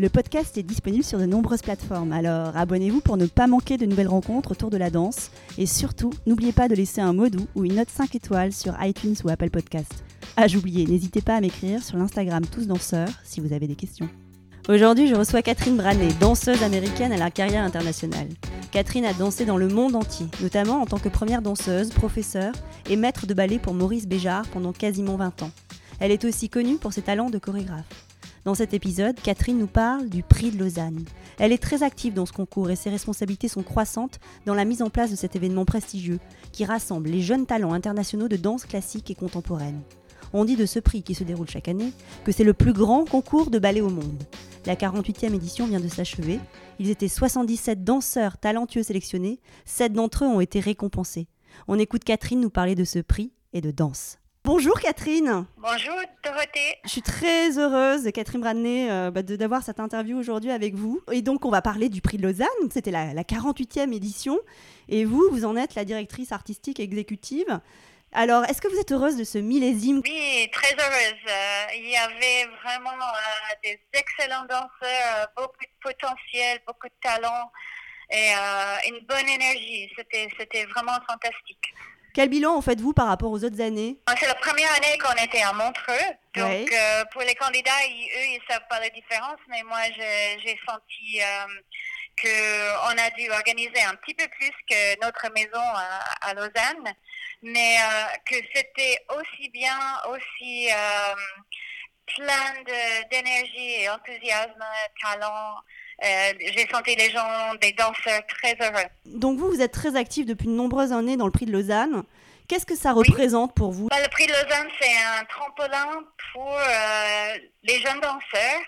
Le podcast est disponible sur de nombreuses plateformes, alors abonnez-vous pour ne pas manquer de nouvelles rencontres autour de la danse. Et surtout, n'oubliez pas de laisser un mot doux ou une note 5 étoiles sur iTunes ou Apple Podcast. Ah, j'oubliais, n'hésitez pas à m'écrire sur l'Instagram Tous Danseurs si vous avez des questions. Aujourd'hui, je reçois Catherine Branet, danseuse américaine à la carrière internationale. Catherine a dansé dans le monde entier, notamment en tant que première danseuse, professeure et maître de ballet pour Maurice Béjart pendant quasiment 20 ans. Elle est aussi connue pour ses talents de chorégraphe. Dans cet épisode, Catherine nous parle du prix de Lausanne. Elle est très active dans ce concours et ses responsabilités sont croissantes dans la mise en place de cet événement prestigieux qui rassemble les jeunes talents internationaux de danse classique et contemporaine. On dit de ce prix qui se déroule chaque année que c'est le plus grand concours de ballet au monde. La 48e édition vient de s'achever. Ils étaient 77 danseurs talentueux sélectionnés, 7 d'entre eux ont été récompensés. On écoute Catherine nous parler de ce prix et de danse. Bonjour Catherine. Bonjour Dorothée. Je suis très heureuse, Catherine Bradney, euh, bah, d'avoir cette interview aujourd'hui avec vous. Et donc on va parler du prix de Lausanne. C'était la, 48e édition. Et vous, vous en êtes la directrice artistique exécutive. Alors, est-ce que vous êtes heureuse de ce millésime? Oui, très heureuse. Euh, il y avait vraiment euh, des excellents danseurs, beaucoup de potentiel, beaucoup de talent et une bonne énergie. C'était vraiment fantastique. Quel bilan en faites-vous par rapport aux autres années? C'est la première année qu'on était à Montreux. Donc, euh, pour les candidats, eux, ils ne savent pas la différence, mais moi, j'ai senti euh, qu'on a dû organiser un petit peu plus que notre maison à, Lausanne, mais euh, que c'était aussi bien, aussi plein d'énergie et enthousiasme, talent. Euh, j'ai senti les gens, des danseurs très heureux. Donc vous, vous êtes très actif depuis de nombreuses années dans le prix de Lausanne. Qu'est-ce que ça représente pour vous? Bah, Le prix de Lausanne, c'est un tremplin pour euh, les jeunes danseurs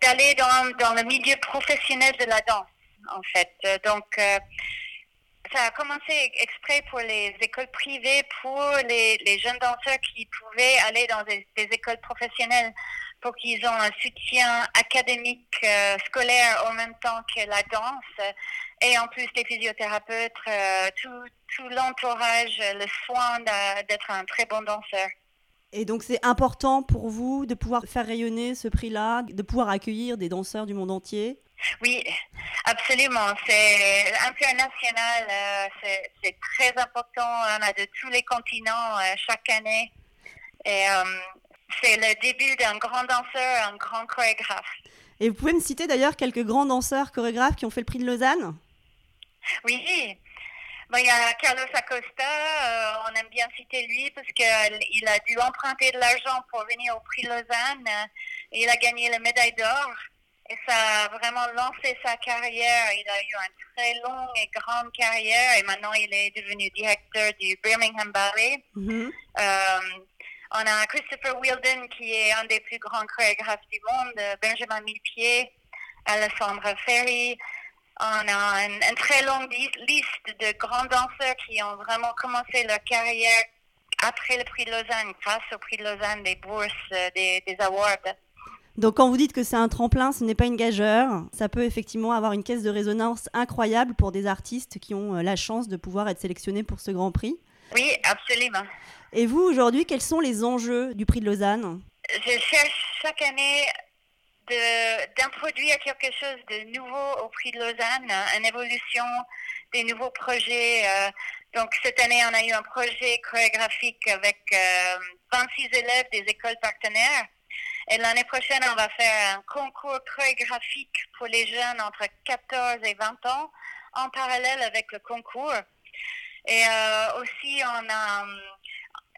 d'aller dans, dans, le milieu professionnel de la danse, en fait. Donc, euh, ça a commencé exprès pour les écoles privées, pour les, les jeunes danseurs qui pouvaient aller dans des, des écoles professionnelles pour qu'ils aient un soutien académique euh, scolaire en même temps que la danse et en plus les physiothérapeutes, euh, tout, tout l'entourage, le soin d'être un très bon danseur. Et donc c'est important pour vous de pouvoir faire rayonner ce prix-là, de pouvoir accueillir des danseurs du monde entier? Oui, absolument. C'est international, euh, c'est très important. On a de tous les continents chaque année. Et c'est le début d'un grand danseur, un grand chorégraphe. Et vous pouvez me citer d'ailleurs quelques grands danseurs chorégraphes qui ont fait le prix de Lausanne? Oui. il y a Carlos Acosta, euh, on aime bien citer lui parce qu'il a dû emprunter de l'argent pour venir au prix de Lausanne. et il a gagné la médaille d'or. Et ça a vraiment lancé sa carrière. Il a eu une très longue et grande carrière et maintenant il est devenu directeur du Birmingham Ballet. Euh, on a Christopher Wilden, qui est un des plus grands chorégraphes du monde, Benjamin Millepied, Alessandra Ferry. On a une, très longue liste de grands danseurs qui ont vraiment commencé leur carrière après le prix de Lausanne, grâce au prix de Lausanne, des bourses, euh, des, des awards. Donc quand vous dites que c'est un tremplin, ce n'est pas une gageure. Ça peut effectivement avoir une caisse de résonance incroyable pour des artistes qui ont euh, la chance de pouvoir être sélectionnés pour ce grand prix. Oui, absolument. Et vous, aujourd'hui, quels sont les enjeux du prix de Lausanne? Je cherche chaque année d'introduire quelque chose de nouveau au prix de Lausanne, une évolution, des nouveaux projets. Euh. donc cette année, on a eu un projet chorégraphique avec 26 euh, élèves des écoles partenaires. Et l'année prochaine, on va faire un concours chorégraphique pour les jeunes entre 14 et 20 ans en parallèle avec le concours. Et euh, aussi, on a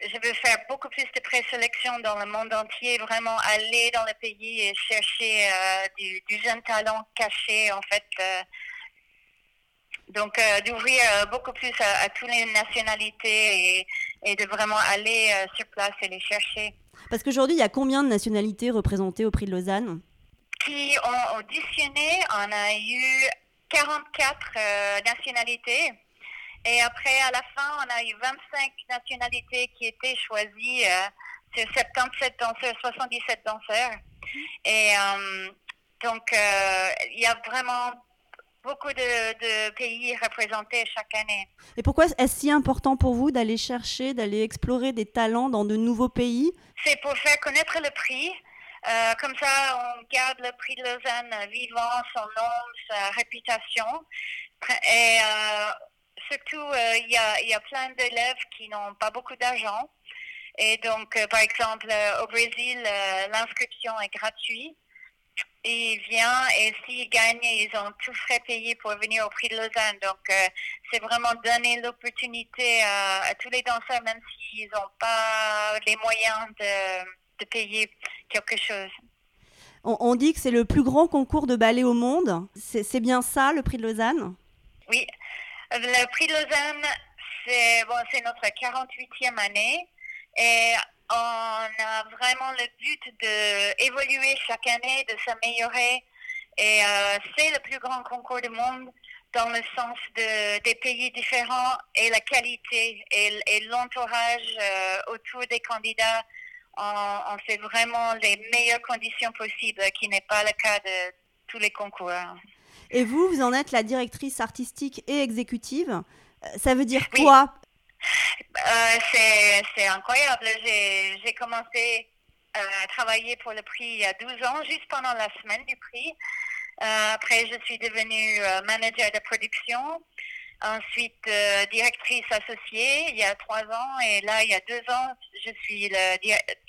je veux faire beaucoup plus de présélection dans le monde entier, vraiment aller dans le pays et chercher euh, du, jeune talent caché, en fait, euh, Donc, d'ouvrir beaucoup plus à, toutes les nationalités et, et, de vraiment aller sur place et les chercher. Parce qu'aujourd'hui, il y a combien de nationalités représentées au prix de Lausanne? Qui ont auditionné, on a eu 44 nationalités. Et après, à la fin, on a eu 25 nationalités qui étaient choisies. Euh, c'est 77 danseurs, 77 danseurs. Et euh, donc, euh, il y a vraiment beaucoup de, pays représentés chaque année. Et pourquoi est-ce si important pour vous d'aller chercher, d'aller explorer des talents dans de nouveaux pays? C'est pour faire connaître le prix. comme ça, on garde le prix de Lausanne vivant, son nom, sa réputation. Et surtout, euh, il y, a, y, a, plein d'élèves qui n'ont pas beaucoup d'argent. Et donc, euh, par exemple, euh, au Brésil, l'inscription est gratuite. Il vient et s'ils gagnent, ils ont tout frais payé pour venir au prix de Lausanne. Donc, c'est vraiment donner l'opportunité à, tous les danseurs, même s'ils n'ont pas les moyens de, de payer quelque chose. On, on dit que c'est le plus grand concours de ballet au monde. C'est bien ça, le prix de Lausanne? Oui, le prix Lausanne, c'est bon, notre 48e année et on a vraiment le but d'évoluer chaque année, de s'améliorer. Et euh, c'est le plus grand concours du monde dans le sens de, des pays différents et la qualité et, l'entourage euh, autour des candidats. On, fait vraiment les meilleures conditions possibles, qui n'est pas le cas de tous les concours. Et vous, vous en êtes la directrice artistique et exécutive. Euh, ça veut dire quoi? Euh, C'est incroyable. J'ai commencé euh, à travailler pour le prix il y a 12 ans, juste pendant la semaine du prix. après, je suis devenue manager de production. Ensuite, directrice associée il y a trois ans. Et là, il y a deux ans, je suis la,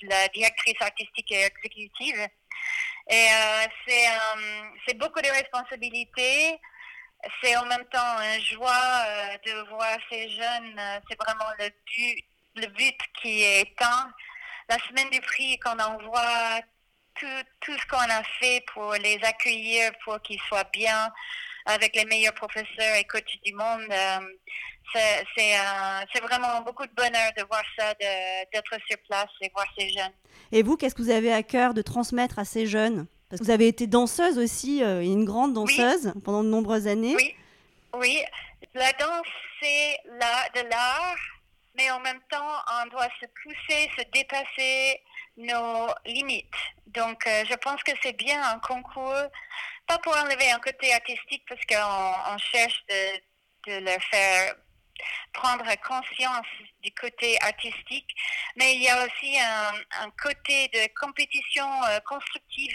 la directrice artistique et exécutive. Et euh, euh, c'est beaucoup de responsabilités. C'est en même temps une joie euh, de voir ces jeunes. c'est vraiment le but, le but qui est éteint. La semaine du prix, qu'on envoie tout, tout ce qu'on a fait pour les accueillir, pour qu'ils soient bien avec les meilleurs professeurs et coachs du monde. c'est vraiment beaucoup de bonheur de voir ça, d'être sur place et voir ces jeunes. Et vous, qu'est-ce que vous avez à cœur de transmettre à ces jeunes? Parce que vous avez été danseuse aussi, euh, une grande danseuse pendant de nombreuses années. Oui, oui. La danse, c'est de l'art, mais en même temps, on doit se pousser, se dépasser nos limites. Donc, euh, je pense que c'est bien un concours, pas pour enlever un côté artistique, parce qu'on cherche de, de le faire prendre conscience du côté artistique, mais il y a aussi un, côté de compétition euh, constructive,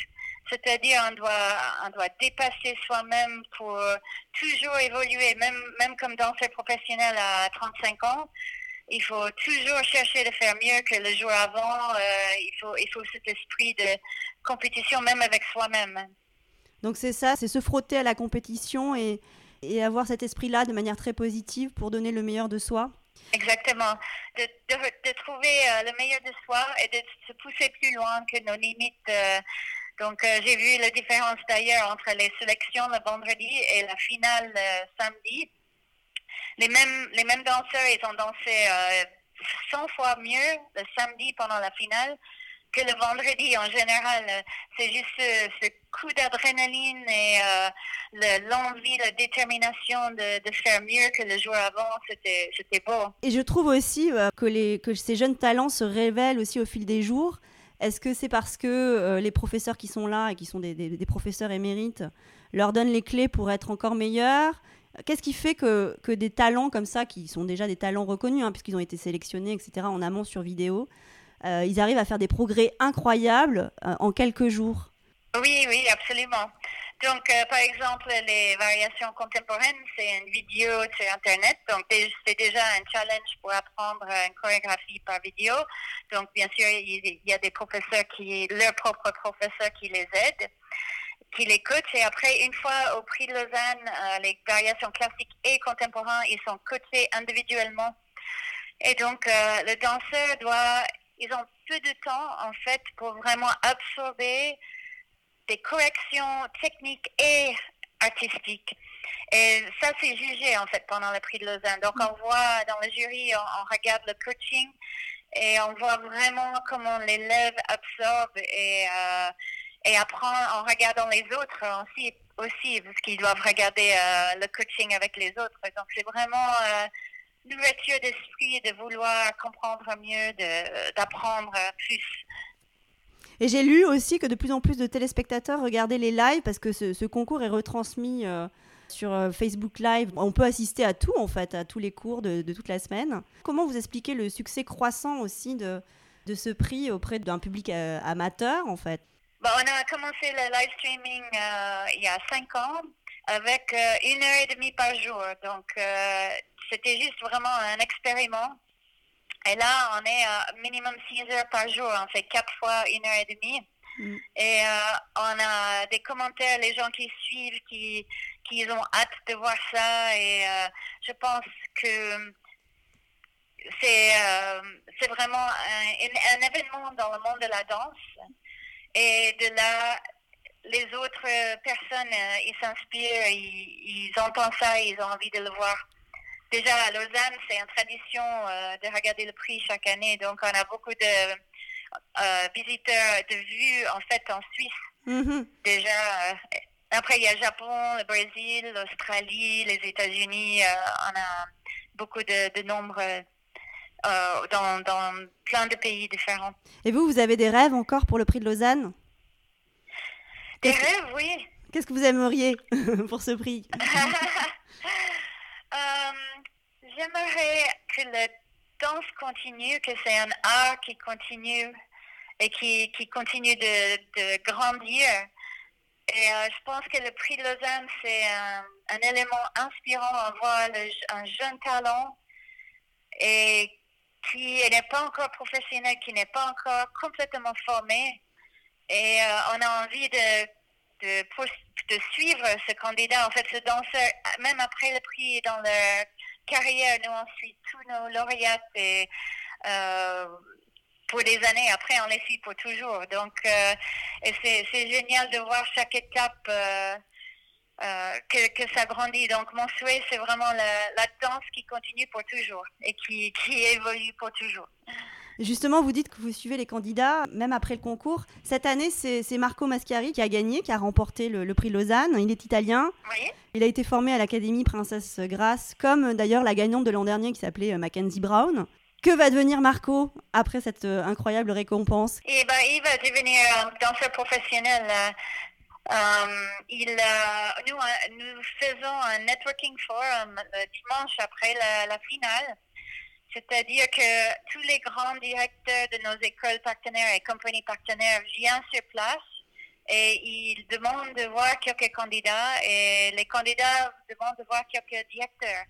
c'est-à-dire on doit, on doit dépasser soi-même pour toujours évoluer, même, même comme danseur professionnel à 35 ans. Il faut toujours chercher de faire mieux que le jour avant. Euh, il, faut, il faut cet esprit de compétition, même avec soi-même. Donc c'est ça, c'est se frotter à la compétition et, et avoir cet esprit-là de manière très positive pour donner le meilleur de soi Exactement. De, de, trouver euh, le meilleur de soi et de se pousser plus loin que nos limites. Euh. donc, euh, j'ai vu la différence d'ailleurs entre les sélections le vendredi et la finale samedi. Les mêmes, les mêmes danseurs, ils ont dansé 100 fois mieux le samedi pendant la finale que le vendredi en général. C'est juste ce, coup d'adrénaline et euh, l'envie, la détermination de, faire mieux que le jour avant. C'était beau. Et je trouve aussi euh, que, les, que ces jeunes talents se révèlent aussi au fil des jours. Est-ce que c'est parce que euh, les professeurs qui sont là et qui sont des, des, professeurs émérites leur donnent les clés pour être encore meilleurs? Qu'est-ce qui fait que, que, des talents comme ça, qui sont déjà des talents reconnus, hein, puisqu'ils ont été sélectionnés, etc., en amont sur vidéo, euh, ils arrivent à faire des progrès incroyables euh, en quelques jours? Oui, oui, absolument. Donc, euh, par exemple, les variations contemporaines, c'est une vidéo sur Internet. Donc, c'est déjà un challenge pour apprendre une chorégraphie par vidéo. Donc, bien sûr, il y a des professeurs qui, leurs propres professeurs qui les aident, qui les coachent. Et après, une fois au prix de Lausanne, les variations classiques et contemporaines, ils sont coachés individuellement. Et donc, le danseur doit ils ont peu de temps, en fait, pour vraiment absorber des corrections techniques et artistiques. Et ça, c'est jugé en fait pendant le prix de Lausanne. Donc on voit dans le jury, on, regarde le coaching et on voit vraiment comment l'élève absorbe et, euh, et apprend en regardant les autres aussi, aussi parce qu'ils doivent regarder euh, le coaching avec les autres. Donc c'est vraiment euh, d'esprit de vouloir comprendre mieux, d'apprendre plus. Et j'ai lu aussi que de plus en plus de téléspectateurs regardaient les lives parce que ce, concours est retransmis euh, sur euh, Facebook Live. On peut assister à tout en fait, à tous les cours de, toute la semaine. Comment vous expliquez le succès croissant aussi de, de ce prix auprès d'un public euh, amateur en fait? Bah, On a commencé le live streaming il y a cinq ans avec une heure et demie par jour. Donc c'était juste vraiment un expériment. Et là, on est à minimum 6 heures par jour. On fait quatre fois une heure et demie. Mm. Et euh, on a des commentaires, les gens qui suivent, qui, qui ont hâte de voir ça. Et euh, je pense que c'est euh, c'est vraiment un, un, événement dans le monde de la danse. Et de là, les autres personnes, ils s'inspirent, ils, ils entendent ça, ils ont envie de le voir. Déjà, à Lausanne, c'est une tradition euh, de regarder le prix chaque année. Donc, on a beaucoup de euh, visiteurs de vue, en fait, en Suisse. Mm-hmm. Déjà, euh, après, il y a le Japon, le Brésil, l'Australie, les États-Unis. on a beaucoup de, de nombres dans, dans plein de pays différents. Et vous, vous avez des rêves encore pour le prix de Lausanne? Des rêves, oui. Qu'est-ce que vous aimeriez pour ce prix? J'aimerais que la danse continue, que c'est un art qui continue et qui, qui continue de, de grandir. Et euh, je pense que le prix de Lausanne, c'est un, un, élément inspirant. On voit un jeune talent et qui n'est pas encore professionnel, qui n'est pas encore complètement formé. Et euh, on a envie de, de, de, suivre ce candidat, en fait, ce danseur, même après le prix dans le carrière. Nous, on suit tous nos lauréats et euh, pour des années. Après, on les suit pour toujours. Donc, euh, c'est génial de voir chaque étape euh, que, que, ça grandit. Donc, mon souhait, c'est vraiment la, danse qui continue pour toujours et qui, qui évolue pour toujours. Justement, vous dites que vous suivez les candidats, même après le concours. Cette année, c'est Marco Mascari qui a gagné, qui a remporté le, prix Lausanne. Il est italien. Il a été formé à l'Académie Princesse Grace, comme d'ailleurs la gagnante de l'an dernier qui s'appelait euh, Mackenzie Brown. Que va devenir Marco après cette euh, incroyable récompense? Eh ben, Il va devenir danseur professionnel. Euh, il, nous, nous, faisons un networking forum dimanche après la finale. C'est-à-dire que tous les grands directeurs de nos écoles partenaires et compagnies partenaires viennent sur place et ils demandent de voir quelques candidats et les candidats demandent de voir quelques directeurs.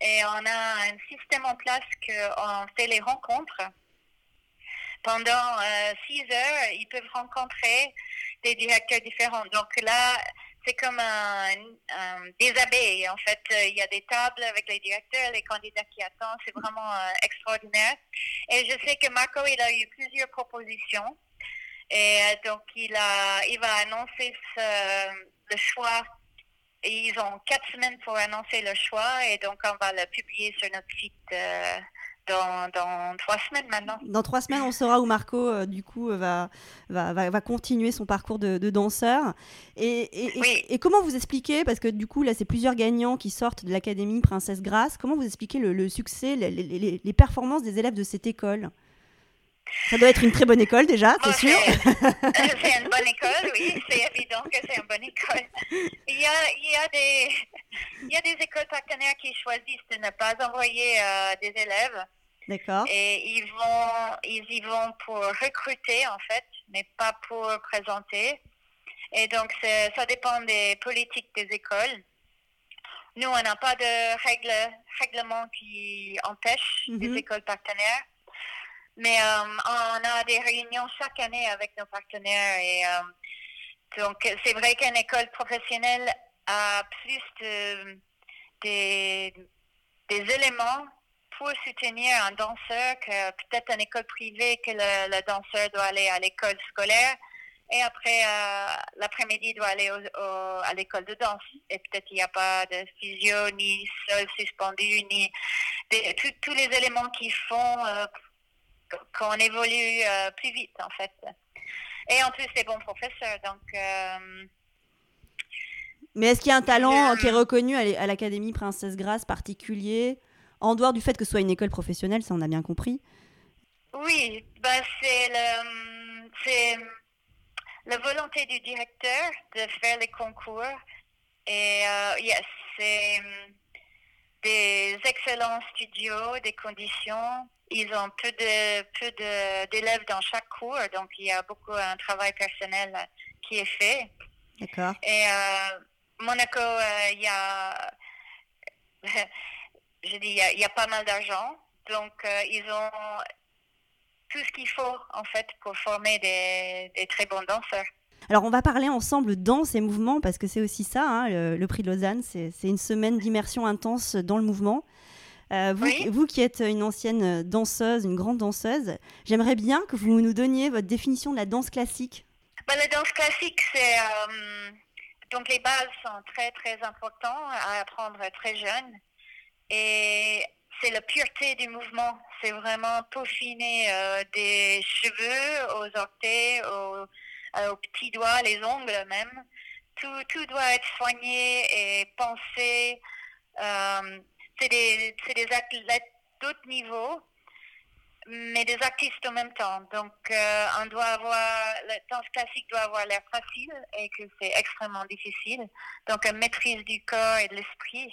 Et on a un système en place qu'on fait les rencontres. Pendant euh, six heures, ils peuvent rencontrer des directeurs différents. Donc là, c'est comme un, déshabillé. En fait, il y a des tables avec les directeurs, les candidats qui attendent. C'est vraiment euh, extraordinaire. Et je sais que Marco, il a eu plusieurs propositions. Et euh, donc, il, a, il va annoncer le choix. Ils ont quatre semaines pour annoncer le choix. Et donc, on va le publier sur notre site. Euh, dans, trois semaines maintenant. Dans trois semaines, on saura où Marco, euh, du coup, va, va, va, continuer son parcours de, danseur. Et, et, comment vous expliquez, parce que du coup, là, c'est plusieurs gagnants qui sortent de l'Académie Princesse Grasse, comment vous expliquez le, succès, les, les, les, performances des élèves de cette école? Ça doit être une très bonne école déjà, c'est sûr? C'est une bonne école, oui, c'est évident que c'est une bonne école. Il y, a, il, y a des, il y a des écoles partenaires qui choisissent de ne pas envoyer euh, des élèves D'accord. Et ils vont, ils y vont pour recruter en fait, mais pas pour présenter. Et donc ça dépend des politiques des écoles. Nous, on n'a pas de règles, règlements qui empêchent les mhm. écoles partenaires. Mais euh, on a des réunions chaque année avec nos partenaires. Et euh, donc, c'est vrai qu'une école professionnelle a plus de, des, éléments pour soutenir un danseur que peut-être une école privée que le, danseur doit aller à l'école scolaire. Et après, euh, l'après-midi, doit aller à l'école de danse. Et peut-être il n'y a pas de physio, ni sol suspendu, ni tous les éléments qui font qu'on évolue euh, plus vite, en fait. Et en plus, c'est bon professeur. Donc. Mais est-ce qu'il y a un talent qui est reconnu à l'Académie Princesse Grasse particulier, en dehors du fait que ce soit une école professionnelle, ça on a bien compris? Oui, bah c'est le, la volonté du directeur de faire les concours. Et euh, yes, c'est hum, des excellents studios, des conditions. Ils ont peu de peu d'élèves dans chaque cours, donc il y a beaucoup un travail personnel qui est fait. D'accord. Et euh, Monaco, euh, il y a, je dis, il y a, pas mal d'argent, donc ils ont tout ce qu'il faut en fait pour former des, très bons danseurs. Alors on va parler ensemble danse et mouvement parce que c'est aussi ça, hein, le, prix de Lausanne, c'est une semaine d'immersion intense dans le mouvement. Euh, vous, vous, qui êtes une ancienne danseuse, une grande danseuse, j'aimerais bien que vous nous donniez votre définition de la danse classique. Ben, la danse classique, c'est... Euh, donc les bases sont très très importantes à apprendre très jeune. Et c'est la pureté du mouvement. C'est vraiment peaufiner euh, des cheveux aux orteils, aux, euh, aux, petits doigts, les ongles même. Tout, tout doit être soigné et pensé. Euh, c'est des, des athlètes d'autres niveaux, mais des artistes en même temps. Donc, on doit avoir, la danse classique doit avoir l'air facile et que c'est extrêmement difficile. Donc, une maîtrise du corps et de l'esprit.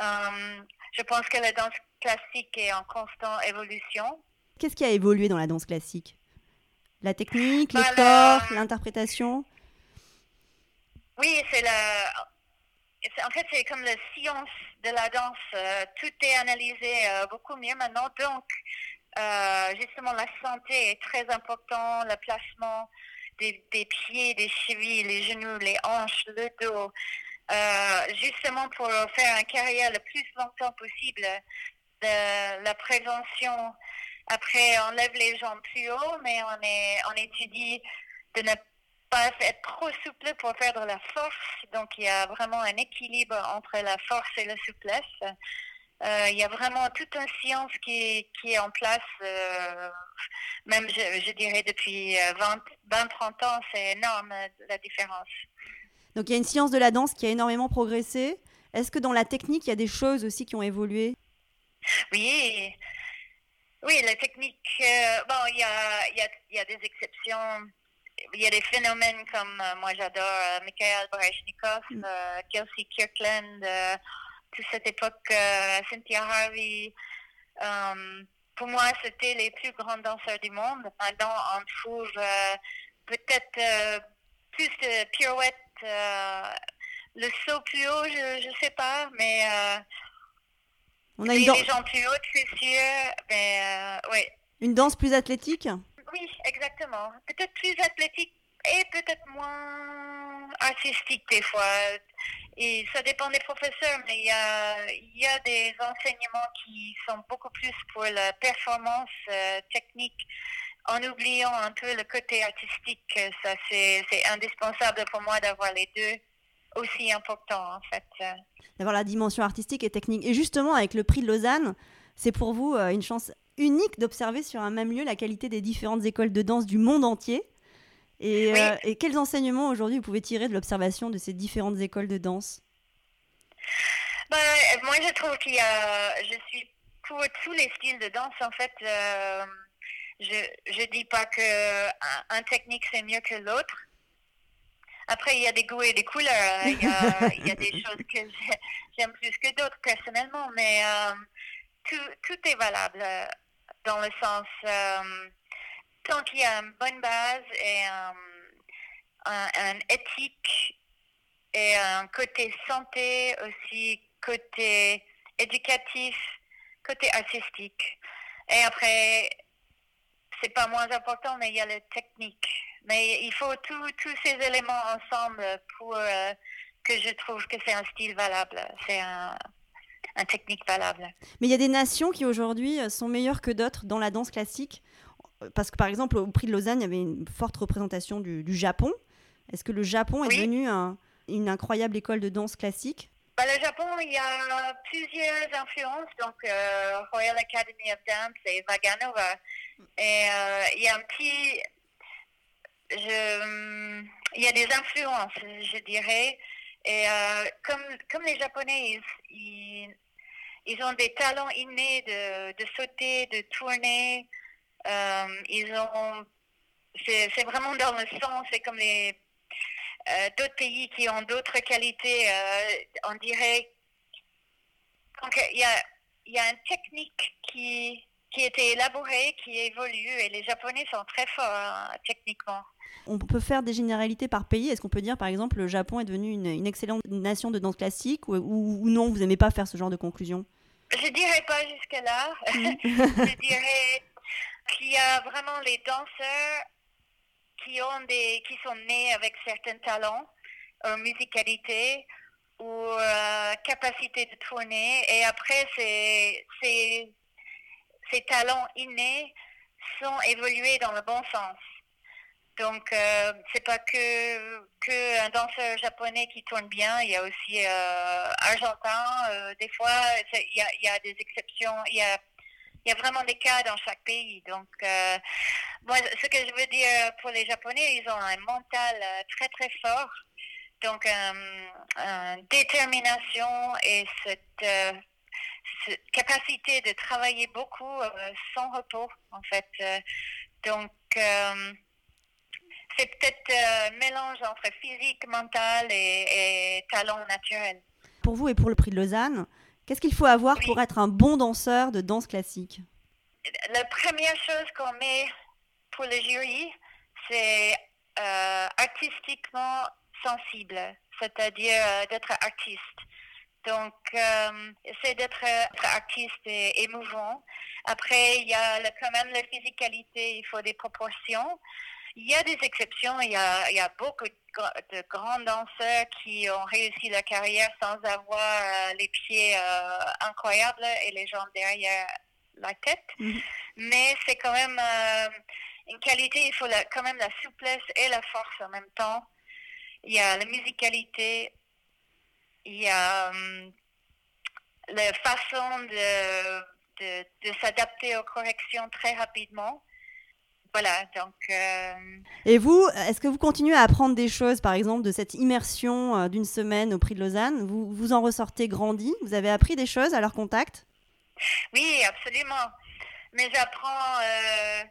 je pense que la danse classique est en constante évolution. Qu'est-ce qui a évolué dans la danse classique? La technique, les corps, l'interprétation? Oui, c'est la... En fait, c'est comme la science de la danse. Euh, tout est analysé euh, beaucoup mieux maintenant. Donc, euh, justement, la santé est très importante, le placement des, pieds, des chevilles, les genoux, les hanches, le dos. justement pour faire une carrière le plus longtemps possible, de la prévention. Après, on lève les jambes plus haut, mais on, est, on étudie de ne pas être trop souple pour de la force. Donc, il y a vraiment un équilibre entre la force et la souplesse. Euh, il y a vraiment toute une science qui, qui est en place, euh, même je, dirais depuis 20-30 euh, ans, c'est énorme la différence. Donc il y a une science de la danse qui a énormément progressé. Est-ce que dans la technique, il y a des choses aussi qui ont évolué? Oui, oui, la technique, euh, bon, il y a, y, a, y a, des exceptions. Il y a des phénomènes comme, euh, moi j'adore euh, Mikhail mm. Kelsey Kirkland, toute cette époque, Cynthia Harvey. pour moi, c'était les plus grands danseurs du monde. Maintenant, on trouve peut-être plus de pirouettes, le saut plus haut, je ne sais pas, mais on a une danse. gens plus hautes, c'est sûr. Ben, euh, Une danse plus athlétique? Oui, exactement. Peut-être plus athlétique et peut-être moins artistique des fois. Et ça dépend des professeurs, mais il y a, y a des enseignements qui sont beaucoup plus pour la performance euh, technique en oubliant un peu le côté artistique. Ça, c'est indispensable pour moi d'avoir les deux aussi important en fait. D'avoir la dimension artistique et technique. Et justement, avec le prix de Lausanne, c'est pour vous euh, une chance unique d'observer sur un même lieu la qualité des différentes écoles de danse du monde entier. Et, euh, et quels enseignements aujourd'hui vous pouvez tirer de l'observation de ces différentes écoles de danse? Bah, Moi, je trouve qu'il y a. Je suis pour tous les styles de danse. En fait, euh, je ne dis pas qu'un un technique c'est mieux que l'autre. Après, il y a des goûts et des couleurs. Hein. Il y a, il y a des choses que j'aime plus que d'autres personnellement, mais euh, tout, tout, est valable euh, dans le sens, euh, tant qu'il y a une bonne base et un, éthique et un côté santé aussi, côté éducatif, côté artistique. Et après, c'est pas moins important, mais il y a la technique. Mais il faut tous ces éléments ensemble pour euh, que je trouve que c'est un style valable. C'est un, technique valable. Mais il y a des nations qui aujourd'hui euh, sont meilleures que d'autres dans la danse classique. Parce que par exemple, au prix de Lausanne, il y avait une forte représentation du, Japon. Est-ce que le Japon est devenu une incroyable école de danse classique? Bah, Le Japon, il y a plusieurs influences, donc euh, Royal Academy of Dance et Vaganova. Et euh, il y a un petit... Je, il y a des influences, je dirais. Et euh, comme, comme les Japonais, ils, ils, ont des talents innés de, de sauter, de tourner. ils ont... C'est vraiment dans le sang, c'est comme les euh, d'autres pays qui ont d'autres qualités, euh, on dirait. Donc, il y a, y a une technique qui, qui a été élaborée, qui évolue, et les Japonais sont très forts hein, techniquement. On peut faire des généralités par pays. Est-ce qu'on peut dire, par exemple, le Japon est devenu une, excellente nation de danse classique ou, ou, non, vous n'aimez pas faire ce genre de conclusion? Je dirais pas jusque-là. je dirais qu'il y a vraiment les danseurs qui, ont des, qui sont nés avec certains talents, euh, musicalité ou euh, capacité de tourner. Et après, ces, ces talents innés sont évolués dans le bon sens. Donc, euh, c'est pas que, que un danseur japonais qui tourne bien, il y a aussi euh, argentin. Euh, des fois, il y a, des exceptions. Il y a vraiment des cas dans chaque pays. Donc, euh, moi, ce que je veux dire pour les Japonais, ils ont un mental euh, très, très fort. Donc, une détermination et cette, cette, capacité de travailler beaucoup sans repos, en fait. donc, c'est peut-être un mélange entre physique, mental et, et talent naturel. Pour vous et pour le prix de Lausanne, Qu'est-ce qu'il faut avoir pour être un bon danseur de danse classique? La première chose qu'on met pour le jury, c'est euh, artistiquement sensible, c'est-à-dire euh, d'être artiste. Donc, euh, c'est d'être artiste et émouvant. Après, il y a quand même la physicalité, il faut des proportions. Il y a des exceptions, il y a, il y a beaucoup de, grands danseurs qui ont réussi leur carrière sans avoir euh, les pieds euh, incroyables et les jambes derrière la tête. Mhm. Mais c'est quand même une qualité, il faut quand même la souplesse et la force en même temps. Il y a la musicalité, il y a la façon de, de, de s'adapter aux corrections très rapidement. Voilà, donc. Euh, Et vous, est-ce que vous continuez à apprendre des choses, par exemple, de cette immersion euh, d'une semaine au Prix de Lausanne? Vous, vous en ressortez grandi? Vous avez appris des choses à leur contact? Oui, absolument. Mais j'apprends euh,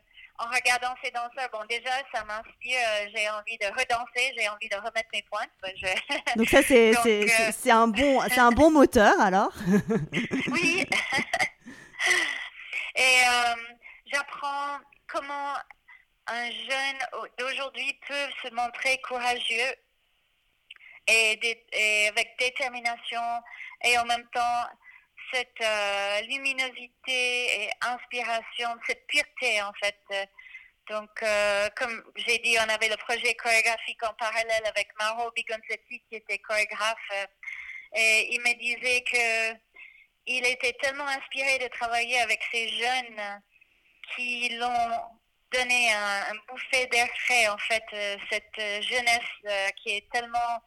en regardant ces danseurs. Bon, déjà, ça m'inspire. j'ai envie de redanser, j'ai envie de remettre mes pointes. Donc ça, c'est un, bon, un bon moteur, alors Oui. Et j'apprends comment un jeune d'aujourd'hui peut se montrer courageux et, avec détermination et en même temps cette euh, luminosité et inspiration, cette pureté en fait. Donc, euh, comme j'ai dit, on avait le projet chorégraphique en parallèle avec Maro Bigonzetti qui était chorégraphe euh, et il me disait que il était tellement inspiré de travailler avec ces jeunes qui l'ont donné un, bouffet d'air frais, en fait, cette jeunesse qui est tellement,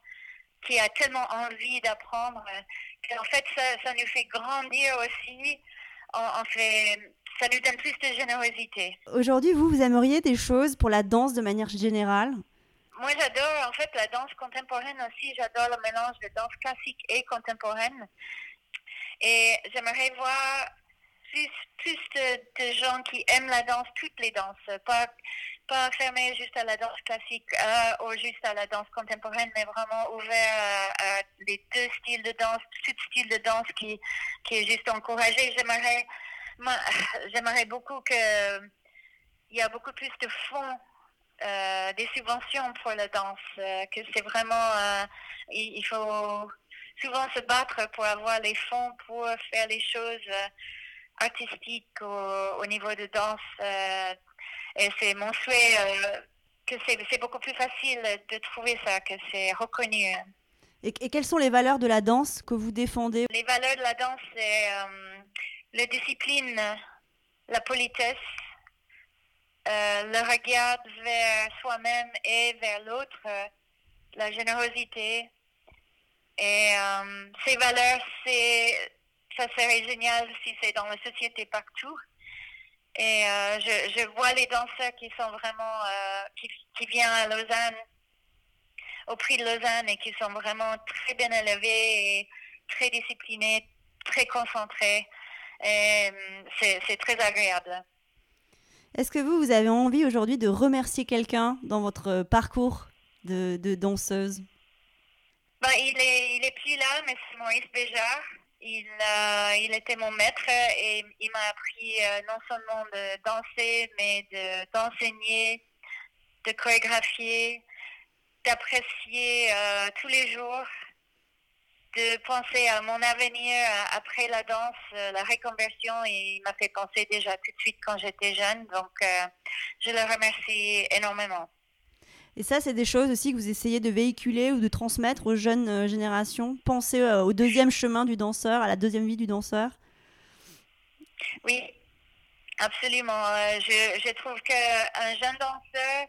qui a tellement envie d'apprendre, en fait, ça, ça, nous fait grandir aussi. En, fait, ça nous donne plus de générosité. Aujourd'hui, vous, vous aimeriez des choses pour la danse de manière générale? Moi, j'adore, en fait, la danse contemporaine aussi. J'adore le mélange de danse classique et contemporaine. Et j'aimerais voir plus, de, gens qui aiment la danse, toutes les danses, pas, pas fermé juste à la danse classique euh, ou juste à la danse contemporaine, mais vraiment ouvert à, les deux styles de danse, tout style de danse qui, qui est juste encouragé. J'aimerais, beaucoup que il y a beaucoup plus de fonds, euh, des subventions pour la danse, euh, que c'est vraiment, il, faut souvent se battre pour avoir les fonds pour faire les choses artistique au, niveau de danse. Euh, et c'est mon souhait euh, que c'est beaucoup plus facile de trouver ça, que c'est reconnu. Et, quelles sont les valeurs de la danse que vous défendez Les valeurs de la danse, c'est euh, la discipline, la politesse, le regard vers soi-même et vers l'autre, la générosité. Et ces valeurs, c'est, ça serait génial si c'est dans la société partout. Et je, je, vois les danseurs qui sont vraiment, qui, qui viennent à Lausanne au prix de Lausanne et qui sont vraiment très bien élevés et très disciplinés, très concentrés. C'est très agréable. Est-ce que vous, vous avez envie aujourd'hui de remercier quelqu'un dans votre parcours de, de danseuse? Ben, il, est, il est plus là, mais c'est Maurice Béjart. Il, euh, il était mon maître et il m'a appris euh, non seulement de danser, mais d'enseigner, de chorégraphier, d'apprécier euh, tous les jours, de penser à mon avenir après la danse, la reconversion, et il m'a fait penser déjà tout de suite quand j'étais jeune. Donc, je le remercie énormément. Et ça, c'est des choses aussi que vous essayez de véhiculer ou de transmettre aux jeunes générations. Penser au deuxième chemin du danseur, à la deuxième vie du danseur. Oui, absolument. je, je trouve qu'un jeune danseur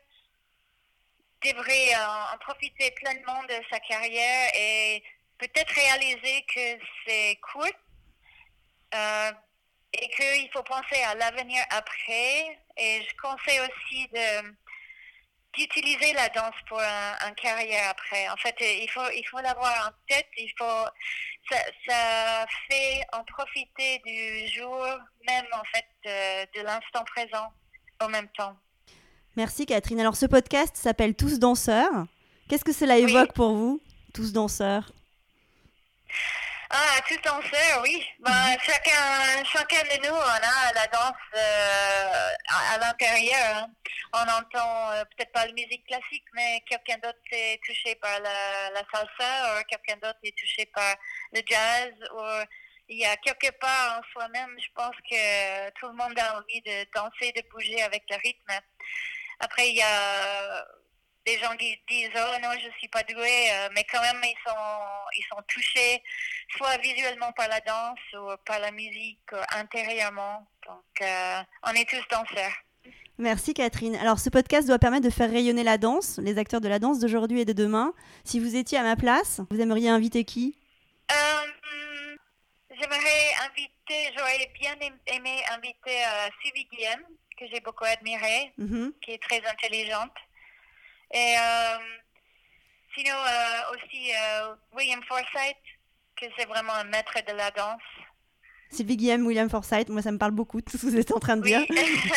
devrait euh, en profiter pleinement de sa carrière et peut-être réaliser que c'est court euh, et qu'il faut penser à l'avenir après. Et je conseille aussi de d'utiliser la danse pour un, carrière après. En fait, il faut il faut l'avoir en tête. Il faut ça, ça, fait en profiter du jour même en fait de l'instant présent en même temps. Merci Catherine. Alors ce podcast s'appelle Tous danseurs. Qu'est-ce que cela évoque pour vous, Tous danseurs? Ah, tous danseurs, oui. Ben, mhm. chacun, chacun de nous, on a la danse euh, à, l'intérieur. Hein. On entend euh, peut-être pas la musique classique, mais quelqu'un d'autre est touché par la, la salsa, ou quelqu'un d'autre est touché par le jazz, ou il y a quelque part en soi-même, je pense que tout le monde a envie de danser, de bouger avec le rythme. Après, il y a des gens qui disent oh non je suis pas doué euh, mais quand même ils sont ils sont touchés soit visuellement par la danse ou par la musique intérieurement donc euh, on est tous danseurs Merci Catherine. Alors ce podcast doit permettre de faire rayonner la danse, les acteurs de la danse d'aujourd'hui et de demain. Si vous étiez à ma place, vous aimeriez inviter qui? Euh, J'aimerais inviter, j'aurais bien aimé inviter Sylvie Guillaume que j'ai beaucoup admirée, mm-hmm. qui est très intelligente. Et euh, sinon euh, aussi euh, William Forsythe, que c'est vraiment un maître de la danse. Sylvie Guillaume, William Forsythe, moi ça me parle beaucoup tout ce que vous êtes en train de dire.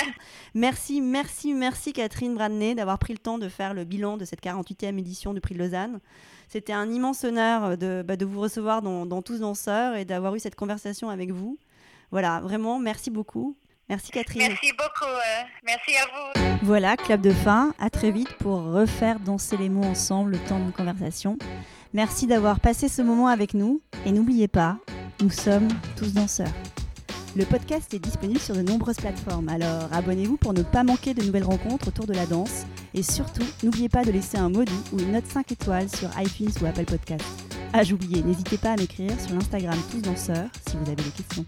merci, merci, merci Catherine Bradney d'avoir pris le temps de faire le bilan de cette 48e édition du Prix de Lausanne. C'était un immense honneur de, bah, de vous recevoir dans, dans Tous Danseurs et d'avoir eu cette conversation avec vous. Voilà, vraiment, merci beaucoup. Merci Catherine. Merci beaucoup. Euh, merci à vous. Voilà, clap de fin. À très vite pour refaire danser les mots ensemble le temps de conversation. Merci d'avoir passé ce moment avec nous. Et n'oubliez pas, nous sommes tous danseurs. Le podcast est disponible sur de nombreuses plateformes, alors abonnez-vous pour ne pas manquer de nouvelles rencontres autour de la danse. Et surtout, n'oubliez pas de laisser un doux ou une note 5 étoiles sur iTunes ou Apple Podcasts. Ah, j'oubliais, n'hésitez pas à m'écrire sur l'Instagram Tous Danseurs si vous avez des questions.